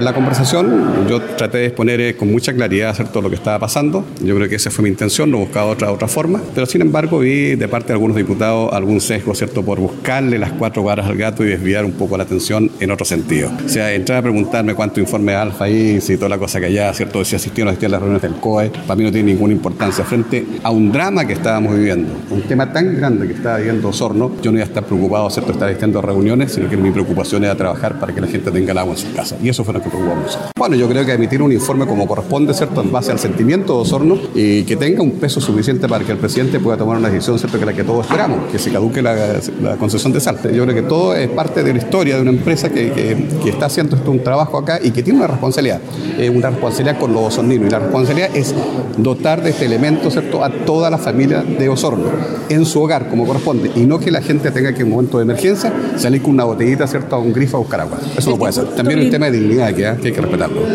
La conversación, yo traté de exponer eh, con mucha claridad todo lo que estaba pasando. Yo creo que esa fue mi intención, no buscaba otra, otra forma. Pero sin embargo, vi de parte de algunos diputados algún sesgo, ¿cierto?, por buscarle las cuatro varas al gato y desviar un poco la atención en otro sentido. O sea, entrar a preguntarme cuánto informe alfa ahí, si toda la cosa que allá, ¿cierto?, si asistieron a las reuniones del COE, para mí no tiene ninguna importancia. Frente a un drama que estábamos viviendo, un tema tan grande que estaba viviendo Osorno, yo no iba a estar preocupado, ¿cierto?, estar asistiendo a reuniones, sino que mi preocupación era trabajar para que la gente tenga el agua en su casa. Y eso fue lo que Bueno, yo creo que emitir un informe como corresponde, ¿cierto?, en base al sentimiento de Osorno y que tenga un peso suficiente para que el presidente pueda tomar una decisión, ¿cierto?, que la que todos esperamos, que se caduque la, concesión de Salte. Yo creo que todo es parte de la historia de una empresa que, que, está haciendo esto un trabajo acá y que tiene una responsabilidad, eh, una responsabilidad con los osorninos. Y la responsabilidad es dotar de este elemento, ¿cierto?, a toda la familia de Osorno, en su hogar, como corresponde, y no que la gente tenga que en un momento de emergencia salir con una botellita, ¿cierto?, a un grifo a buscar agua. Eso no puede ser. También un tema de dignidad que, hay que respetarlo.